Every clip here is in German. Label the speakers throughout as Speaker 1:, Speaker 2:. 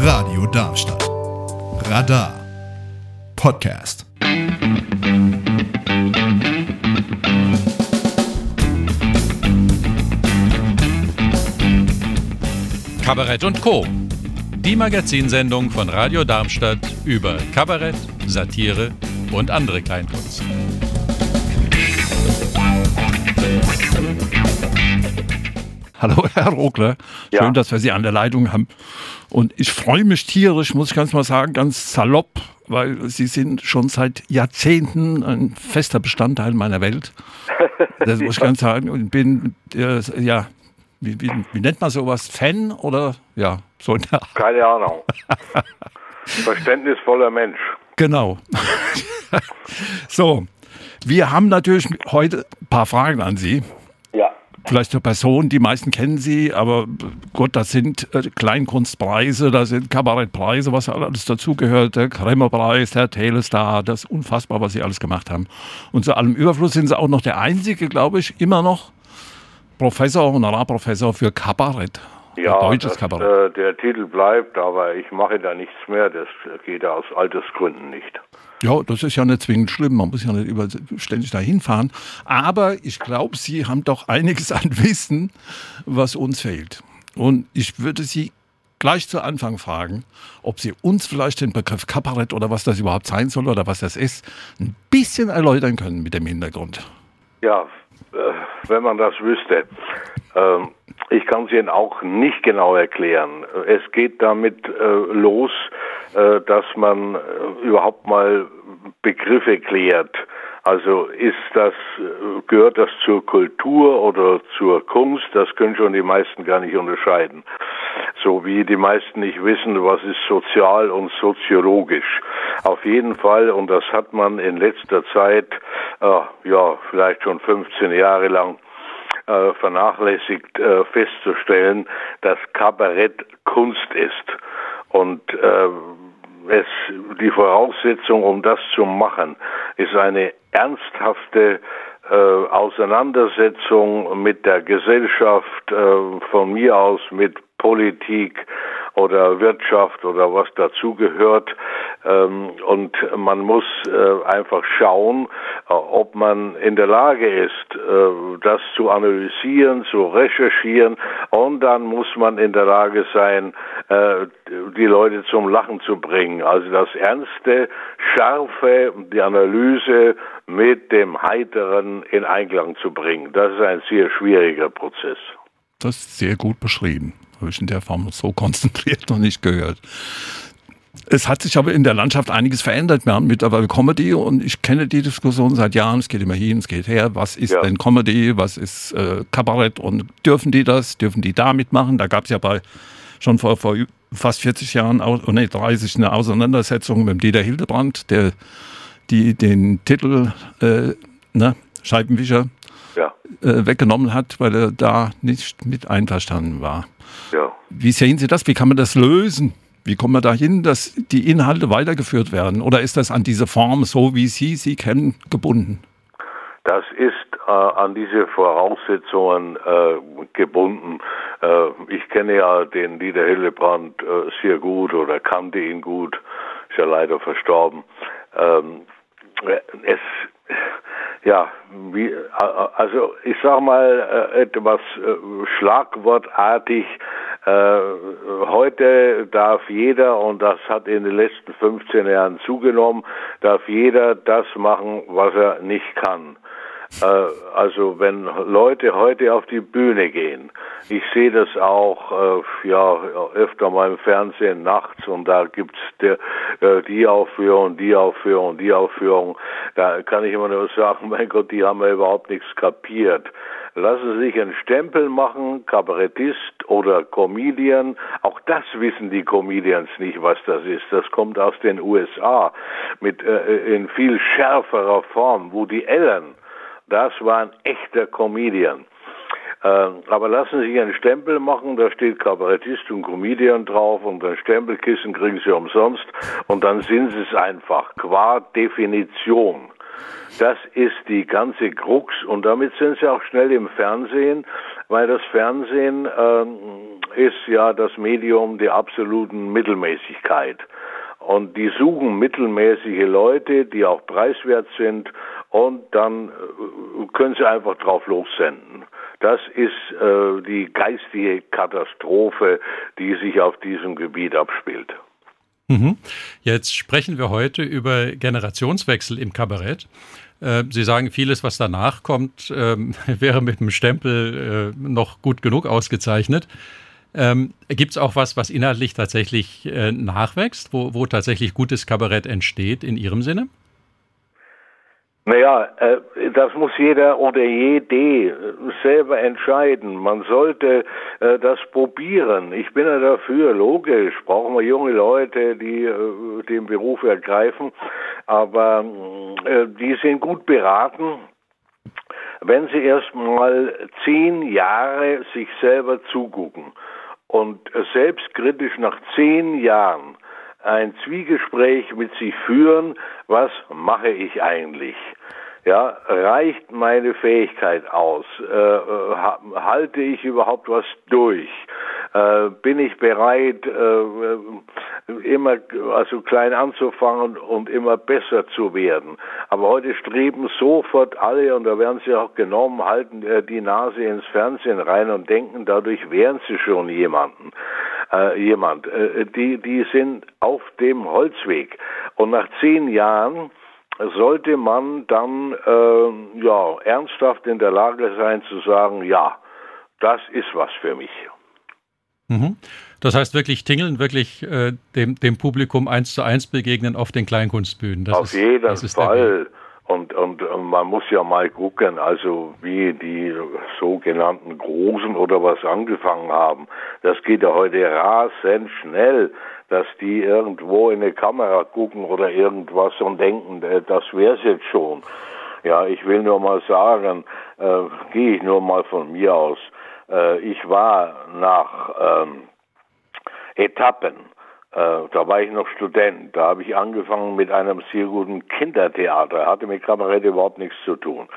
Speaker 1: Radio Darmstadt. Radar. Podcast.
Speaker 2: Kabarett und Co. Die Magazinsendung von Radio Darmstadt über Kabarett, Satire und andere Kleinkunst.
Speaker 3: Hallo, Herr Rogler.
Speaker 4: Ja.
Speaker 3: Schön, dass wir Sie an der Leitung haben. Und ich freue mich tierisch, muss ich ganz mal sagen, ganz salopp, weil Sie sind schon seit Jahrzehnten ein fester Bestandteil meiner Welt. Das muss ich ganz sagen. Und bin, äh, ja, wie, wie, wie nennt man sowas? Fan oder, ja, so in der Art.
Speaker 4: Keine Ahnung. Verständnisvoller Mensch.
Speaker 3: Genau. so, wir haben natürlich heute ein paar Fragen an Sie. Vielleicht zur Person, die meisten kennen sie, aber Gott, das sind äh, Kleinkunstpreise, da sind Kabarettpreise, was alles dazugehört, der Krämerpreis, der Telestar, das ist unfassbar, was sie alles gemacht haben. Und zu allem Überfluss sind sie auch noch der einzige, glaube ich, immer noch Professor, Honorarprofessor für Kabarett.
Speaker 4: Ja,
Speaker 3: deutsches
Speaker 4: das,
Speaker 3: Kabarett.
Speaker 4: äh, der Titel bleibt, aber ich mache da nichts mehr. Das geht aus Altersgründen nicht.
Speaker 3: Ja, das ist ja nicht zwingend schlimm. Man muss ja nicht über, ständig dahin fahren. Aber ich glaube, Sie haben doch einiges an Wissen, was uns fehlt. Und ich würde Sie gleich zu Anfang fragen, ob Sie uns vielleicht den Begriff Kabarett oder was das überhaupt sein soll oder was das ist, ein bisschen erläutern können mit dem Hintergrund.
Speaker 4: Ja, wenn man das wüsste. Ähm, ich kann es Ihnen auch nicht genau erklären. Es geht damit äh, los, äh, dass man äh, überhaupt mal Begriffe klärt. Also ist das, äh, gehört das zur Kultur oder zur Kunst? Das können schon die meisten gar nicht unterscheiden. So wie die meisten nicht wissen, was ist sozial und soziologisch. Auf jeden Fall, und das hat man in letzter Zeit, äh, ja, vielleicht schon 15 Jahre lang, äh, vernachlässigt äh, festzustellen, dass Kabarett Kunst ist. Und äh, es, die Voraussetzung, um das zu machen, ist eine ernsthafte äh, Auseinandersetzung mit der Gesellschaft, äh, von mir aus mit Politik oder Wirtschaft oder was dazugehört. Ähm, und man muss äh, einfach schauen, äh, ob man in der Lage ist, äh, das zu analysieren, zu recherchieren. Und dann muss man in der Lage sein, äh, die Leute zum Lachen zu bringen. Also das Ernste, Scharfe, die Analyse mit dem Heiteren in Einklang zu bringen. Das ist ein sehr schwieriger Prozess.
Speaker 3: Das ist sehr gut beschrieben. Habe ich in der Form so konzentriert noch nicht gehört. Es hat sich aber in der Landschaft einiges verändert. Wir haben mittlerweile Comedy und ich kenne die Diskussion seit Jahren. Es geht immer hin, es geht her. Was ist
Speaker 4: Ja.
Speaker 3: denn Comedy? Was ist äh, Kabarett? Und dürfen die das? Dürfen die da mitmachen? Da gab es ja bei schon vor, vor fast 40 Jahren, oh nee, 30 eine Auseinandersetzung mit Dieter Hildebrand, der die den Titel äh, ne, Scheibenwischer
Speaker 4: Ja,
Speaker 3: äh, weggenommen hat, weil er da nicht mit einverstanden war.
Speaker 4: ja.
Speaker 3: Wie sehen Sie das? Wie kann man das lösen? Wie kommen wir dahin, dass die Inhalte weitergeführt werden? Oder ist das an diese Form, so wie Sie sie kennen, gebunden?
Speaker 4: Das ist äh, an diese Voraussetzungen äh, gebunden. Äh, ich kenne ja den Dieter Hillebrand äh, sehr gut oder kannte ihn gut, ist ja leider verstorben. Ähm, es, ja, wie, äh, also ich sag mal äh, etwas äh, schlagwortartig. Äh, heute darf jeder, und das hat in den letzten 15 Jahren zugenommen, darf jeder das machen, was er nicht kann. Äh, also wenn Leute heute auf die Bühne gehen, ich sehe das auch äh, ja öfter mal im Fernsehen nachts und da gibt's der, äh, die Aufführung, die Aufführung, die Aufführung. Da kann ich immer nur sagen, mein Gott, die haben ja überhaupt nichts kapiert. Lassen Sie sich einen Stempel machen, Kabarettist oder Comedian. Auch das wissen die Comedians nicht, was das ist. Das kommt aus den USA mit äh, in viel schärferer Form, wo die Eltern das war ein echter Comedian. Äh, aber lassen Sie sich einen Stempel machen, da steht Kabarettist und Comedian drauf und ein Stempelkissen kriegen Sie umsonst und dann sind Sie es einfach, qua Definition. Das ist die ganze Krux und damit sind Sie auch schnell im Fernsehen, weil das Fernsehen ähm, ist ja das Medium der absoluten Mittelmäßigkeit. Und die suchen mittelmäßige Leute, die auch preiswert sind, und dann äh, können sie einfach drauf lossenden. Das ist äh, die geistige Katastrophe, die sich auf diesem Gebiet abspielt.
Speaker 2: Mhm. Jetzt sprechen wir heute über Generationswechsel im Kabarett. Äh, Sie sagen, vieles, was danach kommt, ähm, wäre mit dem Stempel äh, noch gut genug ausgezeichnet. Ähm, Gibt es auch was, was inhaltlich tatsächlich äh, nachwächst, wo, wo tatsächlich gutes Kabarett entsteht in Ihrem Sinne?
Speaker 4: Naja, äh, das muss jeder oder jede selber entscheiden. Man sollte äh, das probieren. Ich bin ja dafür, logisch, brauchen wir junge Leute, die äh, den Beruf ergreifen, aber die sind gut beraten, wenn sie erst mal zehn Jahre sich selber zugucken und selbstkritisch nach zehn Jahren ein Zwiegespräch mit sich führen, was mache ich eigentlich? Ja, reicht meine Fähigkeit aus? Äh, halte ich überhaupt was durch? Äh, bin ich bereit, äh, immer also klein anzufangen und immer besser zu werden? Aber heute streben sofort alle, und da werden sie auch genommen, halten äh, die Nase ins Fernsehen rein und denken, dadurch wären sie schon jemanden. Äh, jemand. die, die sind auf dem Holzweg. Und nach zehn Jahren sollte man dann äh, ja ernsthaft in der Lage sein zu sagen, ja, das ist was für mich.
Speaker 2: Mhm. Das heißt wirklich tingeln, wirklich äh, dem, dem Publikum eins zu eins begegnen auf den Kleinkunstbühnen.
Speaker 4: Das auf ist, jeden Fall. Und, und, und man muss ja mal gucken, also wie die sogenannten Großen oder was angefangen haben. Das geht ja heute rasend schnell dass die irgendwo in eine Kamera gucken oder irgendwas und denken, äh, das wär's jetzt schon. Ja, ich will nur mal sagen, äh, gehe ich nur mal von mir aus. Äh, ich war nach ähm, Etappen äh, da war ich noch Student. Da habe ich angefangen mit einem sehr guten Kindertheater. Hatte mit Kabarett überhaupt nichts zu tun.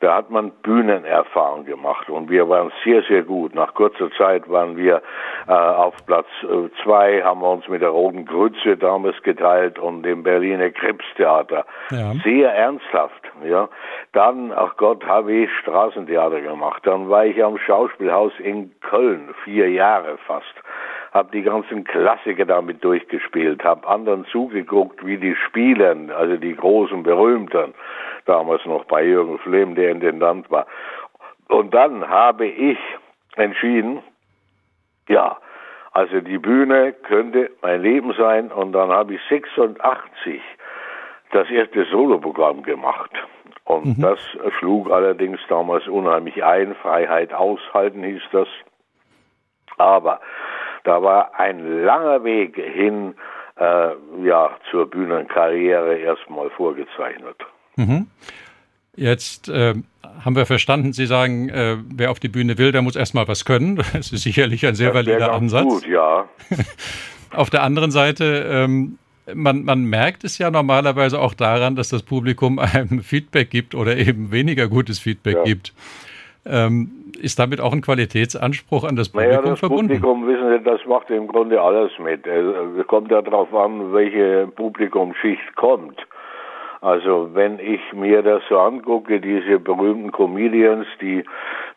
Speaker 4: Da hat man Bühnenerfahrung gemacht und wir waren sehr, sehr gut. Nach kurzer Zeit waren wir äh, auf Platz äh, zwei, haben wir uns mit der Roten Grütze damals geteilt und dem Berliner Krebstheater. Ja. Sehr ernsthaft. Ja. Dann, ach Gott, habe ich Straßentheater gemacht. Dann war ich am Schauspielhaus in Köln, vier Jahre fast habe die ganzen Klassiker damit durchgespielt, habe anderen zugeguckt, wie die spielen, also die großen Berühmten, damals noch bei Jürgen Flemm, der Intendant war. Und dann habe ich entschieden, ja, also die Bühne könnte mein Leben sein und dann habe ich 86 das erste Soloprogramm gemacht. Und mhm. das schlug allerdings damals unheimlich ein. Freiheit aushalten hieß das. Aber da war ein langer Weg hin äh, ja, zur Bühnenkarriere erstmal vorgezeichnet.
Speaker 2: Mhm. Jetzt äh, haben wir verstanden, Sie sagen, äh, wer auf die Bühne will, der muss erstmal was können. Das ist sicherlich ein sehr das valider Ansatz. Gut,
Speaker 4: ja.
Speaker 2: auf der anderen Seite, ähm, man, man merkt es ja normalerweise auch daran, dass das Publikum einem Feedback gibt oder eben weniger gutes Feedback ja. gibt. Ähm, ist damit auch ein Qualitätsanspruch an das Publikum naja, das verbunden?
Speaker 4: Publikum, wissen Sie, das macht im Grunde alles mit. Es kommt ja darauf an, welche Publikumschicht kommt. Also wenn ich mir das so angucke, diese berühmten Comedians, die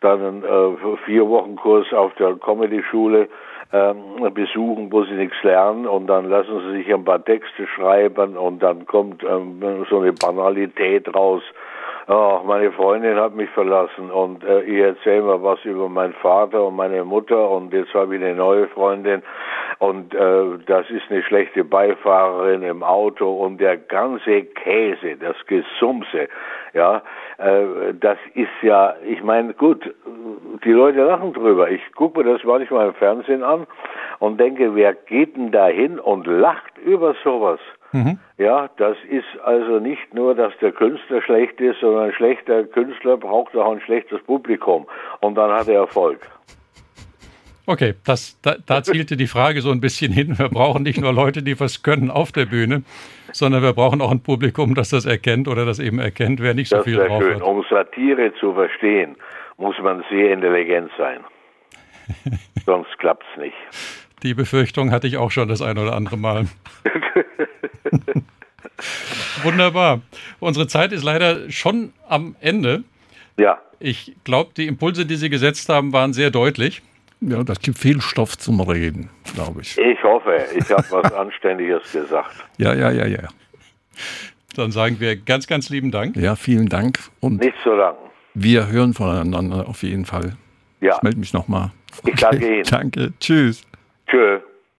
Speaker 4: dann einen äh, vier Wochen Kurs auf der Comedy-Schule ähm, besuchen, wo sie nichts lernen und dann lassen sie sich ein paar Texte schreiben und dann kommt ähm, so eine Banalität raus oh, meine Freundin hat mich verlassen und äh, ich erzähle mal was über meinen Vater und meine Mutter und jetzt habe ich eine neue Freundin und äh, das ist eine schlechte Beifahrerin im Auto und der ganze Käse, das Gesumse, ja, äh, das ist ja, ich meine, gut, die Leute lachen drüber. Ich gucke mir das manchmal im Fernsehen an und denke, wer geht denn da hin und lacht über sowas? Mhm. Ja, das ist also nicht nur, dass der Künstler schlecht ist, sondern ein schlechter Künstler braucht auch ein schlechtes Publikum und dann hat er Erfolg.
Speaker 2: Okay, das, da, da zielte die Frage so ein bisschen hin. Wir brauchen nicht nur Leute, die was können auf der Bühne, sondern wir brauchen auch ein Publikum, das das erkennt oder das eben erkennt, wer nicht so das viel drauf schön. hat.
Speaker 4: Um Satire zu verstehen, muss man sehr intelligent sein. Sonst klappt es nicht.
Speaker 2: Die Befürchtung hatte ich auch schon das ein oder andere Mal. Wunderbar. Unsere Zeit ist leider schon am Ende.
Speaker 4: Ja.
Speaker 2: Ich glaube, die Impulse, die Sie gesetzt haben, waren sehr deutlich.
Speaker 3: Ja, das gibt viel Stoff zum Reden, glaube ich.
Speaker 4: Ich hoffe, ich habe was Anständiges gesagt.
Speaker 3: Ja, ja, ja, ja.
Speaker 2: Dann sagen wir ganz, ganz lieben Dank.
Speaker 3: Ja, vielen Dank. Und
Speaker 4: Nicht so lang.
Speaker 3: wir hören voneinander auf jeden Fall.
Speaker 4: Ja.
Speaker 3: Ich melde mich nochmal.
Speaker 4: Ich danke Ihnen.
Speaker 3: Danke. Tschüss.
Speaker 4: que